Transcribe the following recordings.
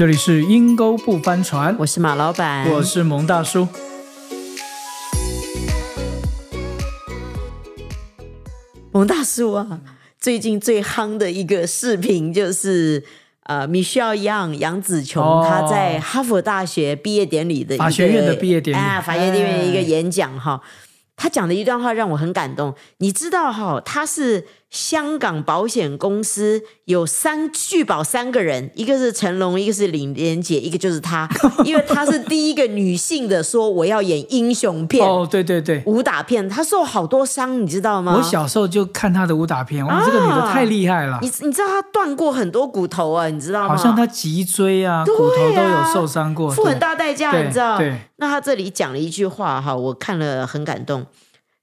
这里是阴沟不翻船，我是马老板，我是蒙大叔。蒙大叔啊，最近最夯的一个视频就是呃，Michelle Young 杨紫琼哦她在哈佛大学毕业典礼的一个法学院的毕业典礼啊，法学院的一个哎演讲哈。他讲的一段话让我很感动。你知道哈，他是香港保险公司有三拒保三个人，一个是成龙，一个是李连杰，一个就是他，因为她是第一个女性的说我要演英雄片、哦，对对对，武打片，她受好多伤，你知道吗？我小时候就看她的武打片，哇，这个女的太厉害了，你你知道她断过很多骨头啊，你知道吗？好像她脊椎啊、啊骨头都有受伤过，付很大代价，你知道？对那他这里讲了一句话哈，我看了很感动。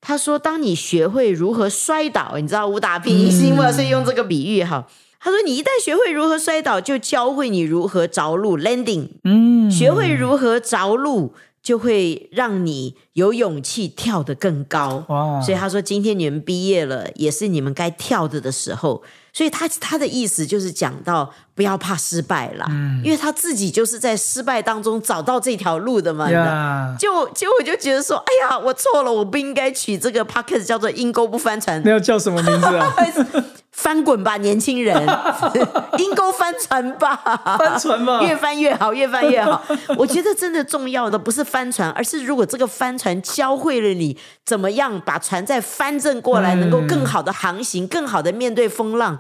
他说：“当你学会如何摔倒，你知道武打拼音嘛，所以用这个比喻哈。他说：“你一旦学会如何摔倒，就教会你如何着陆 landing。嗯，学会如何着陆，就会让你有勇气跳得更高。哇，所以他说，今天你们毕业了，也是你们该跳的的时候。所以他他的意思就是讲到不要怕失败啦，嗯因为他自己就是在失败当中找到这条路的嘛。就结果我就觉得说，哎呀，我错了，我不应该取这个 p o c k e t 叫做“阴沟不翻船那要叫什么名字啊？”，翻滚吧，年轻人，阴沟翻船吧，翻船吧，越翻越好，越翻越好。我觉得真的重要的不是翻船，而是如果这个帆船教会了你怎么样把船再翻正过来，嗯。能够更好的航行，更好的面对风浪，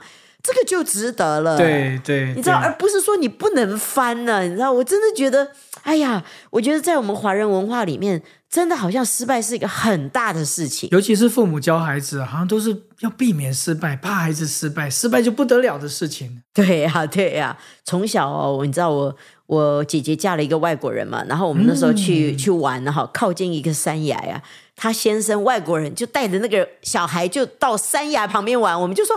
这个就值得了。。对对，你知道，而不是说你不能翻呢。你知道，我真的觉得，哎呀，我觉得在我们华人文化里面，真的好像失败是一个很大的事情。尤其是父母教孩子，好像都是要避免失败，怕孩子失败，失败就不得了的事情。对呀、对呀、从小哦，你知道我我姐姐嫁了一个外国人嘛，然后我们那时候去、去玩哈，靠近一个山崖呀、她先生外国人就带着那个小孩就到山崖旁边玩，我们就说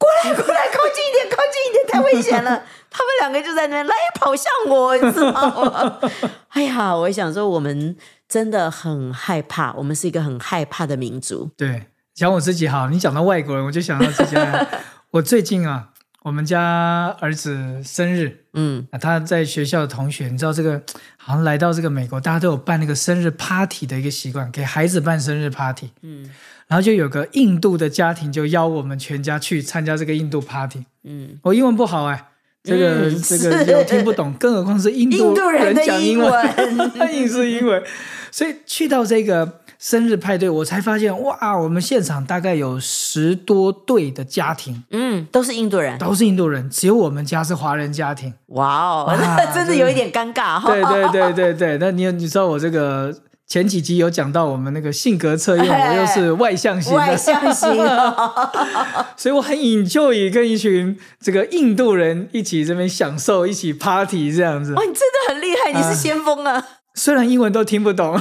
过来过来，靠近一点，靠近一点，太危险了。他们两个就在那边来跑向我，你知道吗？哎呀，我想说我们真的很害怕，我们是一个很害怕的民族。对，讲我自己好，你讲到外国人，我就想到自己。我最近啊，我们家儿子生日，嗯，啊，他在学校的同学，你知道这个好像来到这个美国，大家都有办那个生日 party 的一个习惯，给孩子办生日 party。嗯，然后就有个印度的家庭就邀我们全家去参加这个印度 party。嗯，我英文不好哎，这个、嗯这个是又听不懂，更何况是印 印度人的讲英英文，文 硬是英文。所以去到这个生日派对，我才发现哇，我们现场大概有十多对的家庭，嗯，都是印度人。都是印度人，只有我们家是华人家庭。哇哦，真的有一点尴尬哈。对对对对对，那你有你知道我这个前几集有讲到我们那个性格测验，我又是外向型的外，向型哦，所以我很 enjoy 跟一群这个印度人一起这边享受，一起 party 这样子哇，。你真的很厉害，你是先锋啊！虽然英文都听不懂，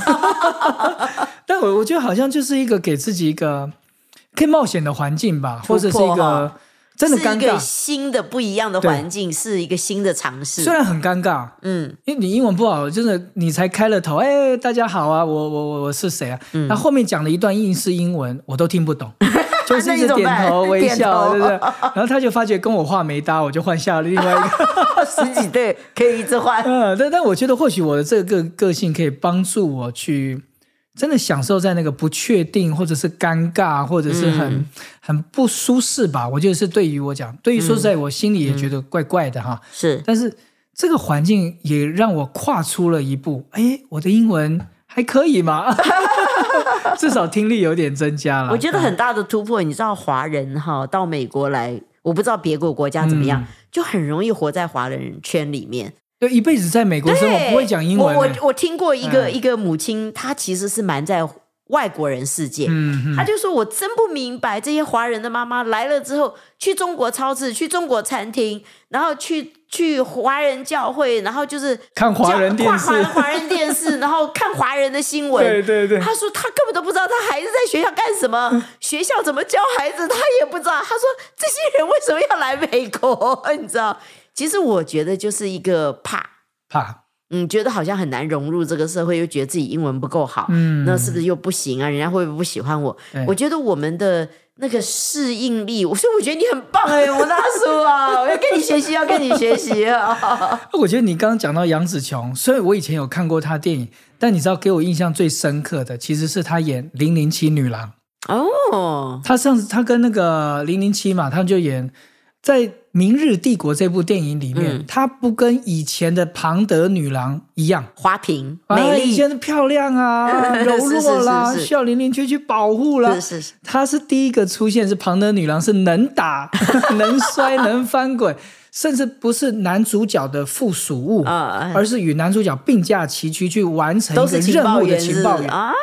但我我觉得好像就是一个给自己一个可以冒险的环境吧，或者是一个真的是一个尴尬。新的不一样的环境，是一个新的尝试虽。然很尴尬，嗯，因为你英文不好，就是你才开了头，哎，大家好啊，我我我我是谁啊？嗯那、后面讲了一段英式英文，我都听不懂，就是一直点头微笑，头对不对？然后他就发觉跟我话没搭，我就换下了另外一个。十几对可以一直换。嗯，但但我觉得或许我的这个个性可以帮助我去真的享受在那个不确定，或者是尴尬，或者是很、很不舒适吧。我觉得是对于我讲，对于说实在，我心里也觉得怪怪的哈。是，但是这个环境也让我跨出了一步，哎，我的英文还可以嘛，至少听力有点增加了。我觉得很大的突破。你知道，华人哈到美国来，我不知道别国国家怎么样，就很容易活在华人圈里面。就一辈子在美国生活不会讲英文、我欸我我听过一个、嗯一个母亲，她其实是瞒在外国人世界。嗯嗯，她就说：“我真不明白这些华人的妈妈来了之后，去中国超市、去中国餐厅，然后去去华人教会，然后就是看华人电视华人电视，然后看华人的新闻。对对对，他说他根本都不知道他孩子在学校干什么，学校怎么教孩子，他也不知道。他说这些人为什么要来美国？你知道？其实我觉得就是一个怕，怕，嗯，觉得好像很难融入这个社会，又觉得自己英文不够好，嗯，那是不是又不行啊？人家会不会不喜欢我？我觉得我们的那个适应力，所以我觉得你很棒哎，我大叔啊，我要跟你学习，要跟你学习 啊。我觉得你刚刚讲到杨紫琼，虽然我以前有看过她电影，但你知道给我印象最深刻的，其实是她演《零零七女郎》哦。她上次她跟那个零零七嘛，他们就演在《明日帝国》这部电影里面，她不跟以前的庞德女郎一样。花瓶美丽，以前的漂亮啊，柔弱啦，需要零零七去保护啦。是是是，她是第一个出现，是庞德女郎，是能打、能摔、能翻滚。甚至不是男主角的附属物啊，而是与男主角并驾齐驱去完成一个任务的情报员。啊，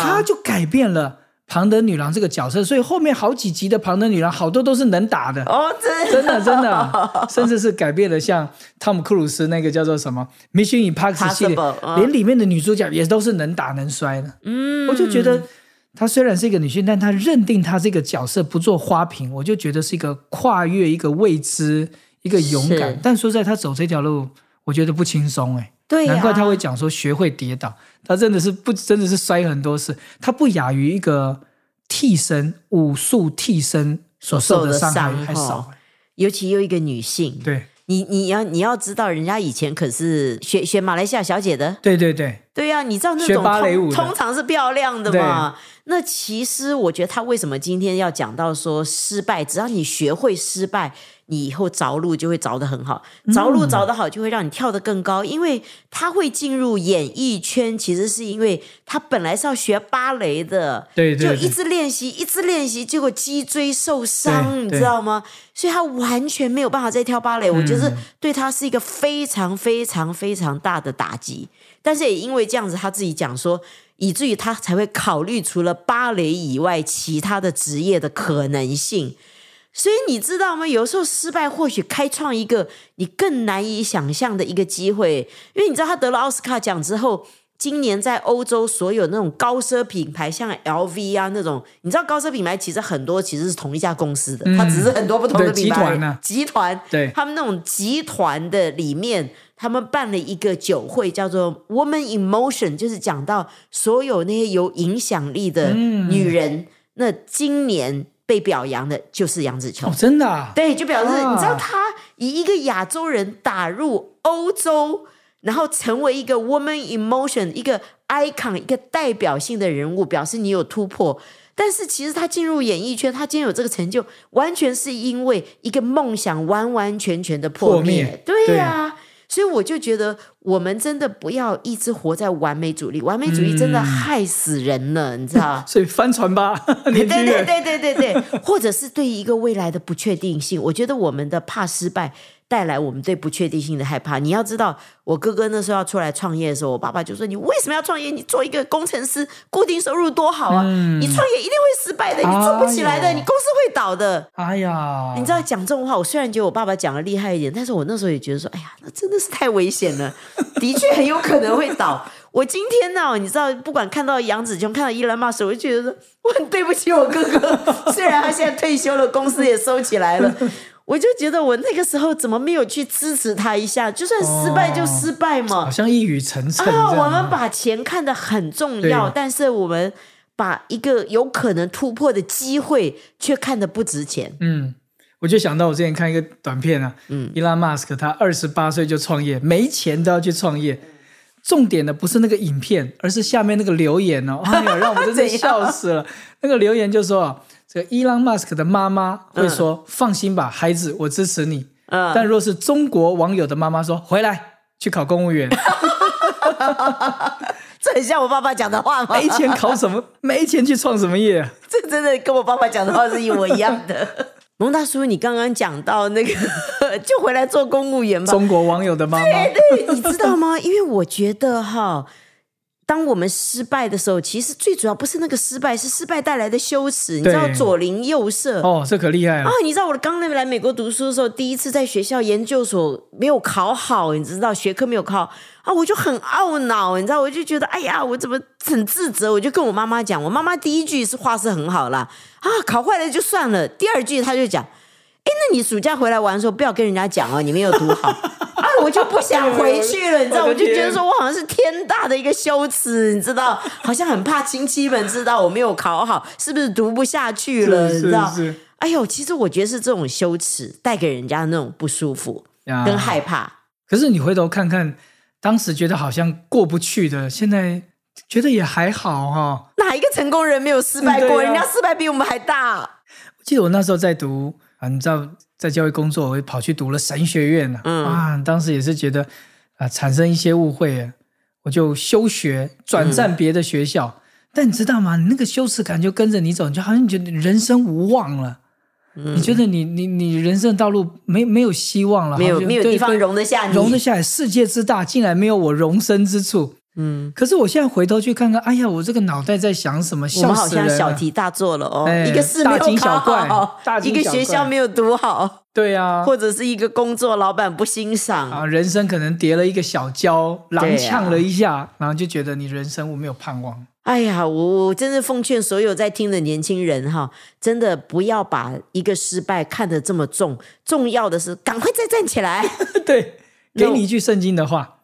他就改变了庞德女郎这个角色，所以后面好几集的庞德女郎好多都是能打的哦，真的真的，甚至是改变了像汤姆克鲁斯那个叫做什么《Mission Impossible》系列，连里面的女主角也都是能打能摔的。嗯，我就觉得她虽然是一个女性，但她认定她这个角色不做花瓶，我就觉得是一个跨越一个未知。一个勇敢，但说在她走这条路，我觉得不轻松哎。对，难怪他会讲说学会跌倒，他真的是不真的是摔很多次，他不亚于一个替身武术替身所受的伤害还少。尤其又一个女性，对，你你要你要知道，人家以前可是学学马来西亚小姐的，对对对，对呀，你知道那种芭蕾舞通常是漂亮的嘛？那其实我觉得他为什么今天要讲到说失败？只要你学会失败。你以后着陆就会着得很好，着陆着得好就会让你跳得更高，因为他会进入演艺圈，其实是因为他本来是要学芭蕾的，对，就一直练习，一直练习，结果脊椎受伤，你知道吗？所以他完全没有办法再跳芭蕾，我觉得对他是一个非常非常非常大的打击。但是也因为这样子，他自己讲说，以至于他才会考虑除了芭蕾以外其他的职业的可能性。所以你知道吗？有时候失败或许开创一个你更难以想象的一个机会。因为你知道他得了奥斯卡奖之后，今年在欧洲所有那种高奢品牌，像 LV 啊那种，你知道高奢品牌其实很多其实是同一家公司的，它只是很多不同的集团呢。集团对，他们那种集团的里面，他们办了一个酒会，叫做 Woman in Motion，就是讲到所有那些有影响力的女人。那今年。被表扬的就是杨紫琼，真的，对，就表示你知道，她以一个亚洲人打入欧洲，然后成为一个 woman emotion 一个 icon 一个代表性的人物，表示你有突破。但是其实她进入演艺圈，她今天有这个成就，完全是因为一个梦想完完全全的破灭。对呀。所以我就觉得，我们真的不要一直活在完美主义，完美主义真的害死人了，你知道？所以翻船吧，对对对对对对，或者是对于一个未来的不确定性，我觉得我们的怕失败。带来我们对不确定性的害怕。你要知道，我哥哥那时候要出来创业的时候，我爸爸就说：“你为什么要创业？你做一个工程师，固定收入多好啊！你创业一定会失败的，你做不起来的，你公司会倒的。”哎呀，你知道讲这种话，我虽然觉得我爸爸讲的厉害一点，但是我那时候也觉得说：“哎呀，那真的是太危险了，的确很有可能会倒。”我今天呢，你知道，不管看到杨子琼，看到伊兰马斯，我就觉得我很对不起我哥哥。虽然他现在退休了，公司也收起来了。我就觉得我那个时候怎么没有去支持他一下？就算失败就失败嘛，好像一语成谶啊！我们把钱看得很重要，但是我们把一个有可能突破的机会却看得不值钱。嗯，我就想到我之前看一个短片啊，嗯，伊拉马斯克他二十八岁就创业，没钱都要去创业。重点的不是那个影片，而是下面那个留言哦，哎呀，让我们真的 笑死了。那个留言就说。这个伊朗马斯克的妈妈会说：“放心吧，孩子，我支持你。”嗯，但若是中国网友的妈妈说：“回来去考公务员。”这很像我爸爸讲的话吗？没钱考什么？没钱去创什么业？这真的跟我爸爸讲的话是一模一样的。蒙大叔，你刚刚讲到那个，就回来做公务员吧。中国网友的妈妈，对对，你知道吗？因为我觉得哈。当我们失败的时候，其实最主要不是那个失败，是失败带来的羞耻。你知道左邻右舍哦，这可厉害了啊！你知道我刚来美国读书的时候，第一次在学校研究所没有考好，你知道学科没有考啊，我就很懊恼，你知道，我就觉得哎呀，我怎么很自责？我就跟我妈妈讲，我妈妈第一句是话是很好啦，啊，考坏了就算了。第二句她就讲，哎，那你暑假回来玩的时候，不要跟人家讲哦，你没有读好。啊，我就不想回去了，你知道，我就觉得说我好像是天大的一个羞耻，你知道，好像很怕亲戚们知道我没有考好，是不是读不下去了，你知道？哎呦，其实我觉得是这种羞耻带给人家那种不舒服跟害怕。可是你回头看看，当时觉得好像过不去的，现在觉得也还好哈、哪一个成功人没有失败过？人家失败比我们还大。我记得我那时候在读啊，你知道在教育工作，我也跑去读了神学院啊、嗯啊，当时也是觉得啊产生一些误会，我就休学转战别的学校。但你知道吗？你那个羞耻感就跟着你走，你就好像你觉得人生无望了。嗯你觉得你你你人生的道路没没有希望了，没有没有地方容得下你，容得下来。世界之大，竟然没有我容身之处。嗯，可是我现在回头去看看，哎呀，我这个脑袋在想什么？我笑们好像！小题大做了哦，哎一个试没有考好大惊小一个学校没有读好，对啊，或者是一个工作老板不欣赏，啊，人生可能叠了一个小跤，对啊踉跄了一下，然后就觉得你人生我没有盼望。哎呀，我我真的奉劝所有在听的年轻人哈，真的不要把一个失败看得这么重，重要的是赶快再站起来。对，给你一句圣经的话，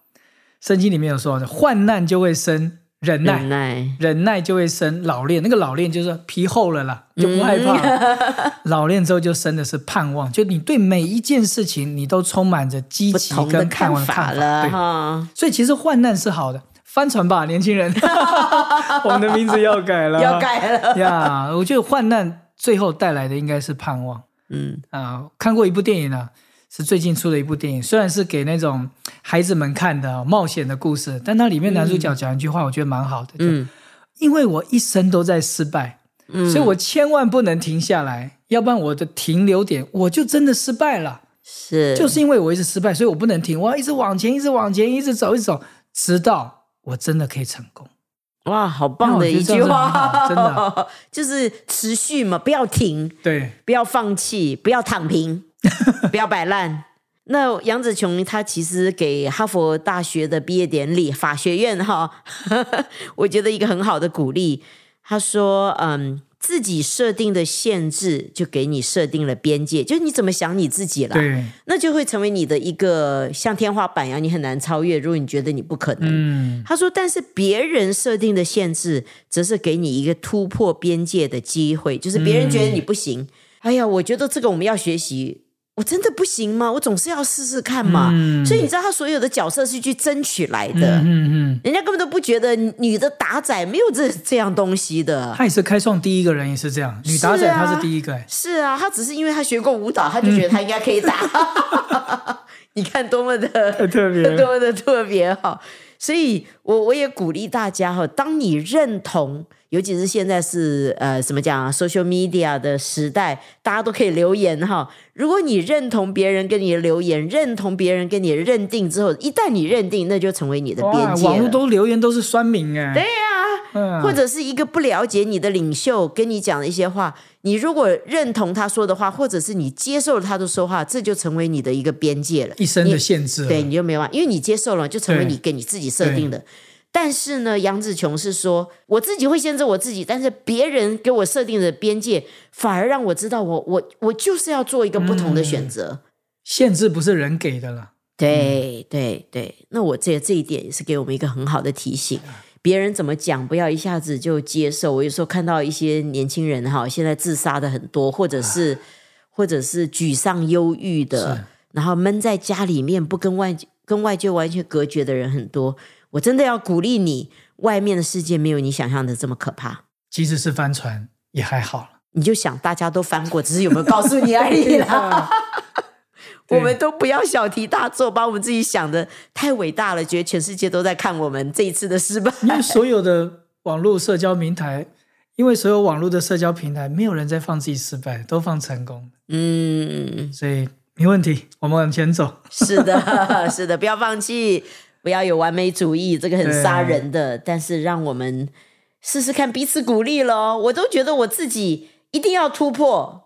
圣经里面有说，患难就会生忍耐，忍耐，忍耐就会生老练。那个老练就是皮厚了啦，就不害怕了。嗯 老练之后就生的是盼望，就你对每一件事情你都充满着积不极跟盼望的法了，哈，所以其实患难是好的，翻船吧，年轻人，我们的名字要改了，要改了。呀。我觉得患难最后带来的应该是盼望嗯啊、看过一部电影呢、是最近出的一部电影，虽然是给那种孩子们看的冒险的故事，但它里面男主角讲一句话，我觉得蛮好的，就嗯。因为我一生都在失败，嗯，所以我千万不能停下来，要不然我的停留点我就真的失败了。是。就是因为我一直失败，所以我不能停，我要一直往前，一直往前，一直走，一直走，直到我真的可以成功。哇，好棒的一句话，真的。就是持续嘛，不要停，对，不要放弃，不要躺平，不要摆烂。那杨子琼他其实给哈佛大学的毕业典礼，法学院哈，我觉得一个很好的鼓励。他说：“嗯，自己设定的限制就给你设定了边界，就是你怎么想你自己了，那就会成为你的一个像天花板一样，你很难超越。如果你觉得你不可能，嗯，他说：“但是别人设定的限制，则是给你一个突破边界的机会，就是别人觉得你不行。哎呀，我觉得这个我们要学习。我真的不行吗？我总是要试试看嘛。嗯所以你知道，他所有的角色是去争取来的。嗯嗯，人家根本都不觉得女的打仔没有这这样东西的。他也是开创第一个人，也是这样，女打仔她是第一个，哎是啊，他只是因为他学过舞蹈，他就觉得他应该可以打。你看多么的特别。多么的特别哈。所以我我也鼓励大家哈，当你认同，尤其是现在是呃怎么讲啊，social media 的时代，大家都可以留言哈。如果你认同别人跟你的留言，认同别人跟你的认定之后，一旦你认定，那就成为你的边，界了。网络都留言都是酸民哎，对呀、嗯，或者是一个不了解你的领袖跟你讲的一些话，你如果认同他说的话，或者是你接受了他的说话，这就成为你的一个边界了。一生的限制，对，你就没办法，因为你接受了，就成为你给你自己设定的。但是呢，杨紫琼是说，我自己会限制我自己，但是别人给我设定的边界，反而让我知道我，我我就是要做一个不同的选择。限制不是人给的了。对对对，那我这这一点也是给我们一个很好的提醒。别人怎么讲，不要一下子就接受。我有时候看到一些年轻人哈，现在自杀的很多，或者是、或者是沮丧、忧郁的，然后闷在家里面，不跟外跟外界完全隔绝的人很多。我真的要鼓励你，外面的世界没有你想象的这么可怕。即使是帆船也还好了。你就想大家都翻过，只是有没有告诉你而已啦。对我们都不要小题大做，把我们自己想的太伟大了，觉得全世界都在看我们这一次的失败。因为所有的网络社交平台，因为所有网络的社交平台，没有人在放自己失败，都放成功，嗯，所以没问题，我们往前走。是的，是的，不要放弃，不要有完美主义，这个很杀人的。但是让我们试试看，彼此鼓励咯。我都觉得我自己一定要突破，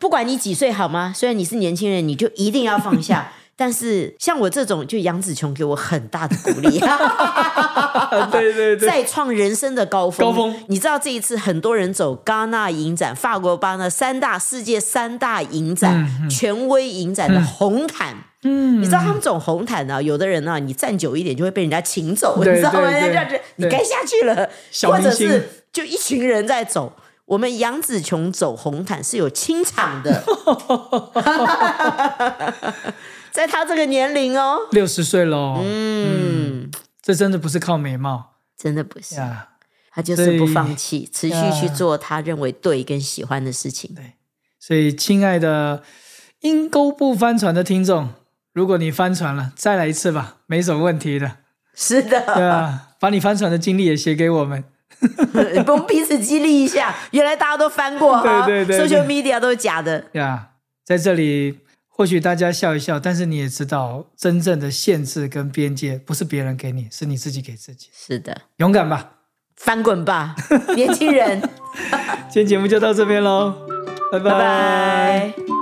不管你几岁好吗？虽然你是年轻人，你就一定要放下。但是像我这种，就杨紫琼给我很大的鼓励，对对对，再创人生的高峰。高峰你知道这一次很多人走戛纳影展、法国巴纳三大世界三大影展、权威影展的红毯。嗯，你知道他们走红毯呢、有的人呢、你站久一点就会被人家请走，对你知道吗？人家就你对该下去了，或者是就一群人在走。我们杨紫琼走红毯是有清场的，在她这个年龄哦，六十岁喽，嗯，这真的不是靠美貌真的不是，呀。她就是不放弃，持续去做她认为对跟喜欢的事情。对所以，亲爱的阴沟不翻船的听众，如果你翻船了，再来一次吧，没什么问题的。是的对的，啊，把你翻船的经历也写给我们。我们彼此激励一下。原来大家都翻过哈对对对，social media 都是假的。呀，在这里，或许大家笑一笑，但是你也知道，真正的限制跟边界不是别人给你，是你自己给自己。是的，勇敢吧！翻滚吧，年轻人，今天节目就到这边喽，拜拜拜。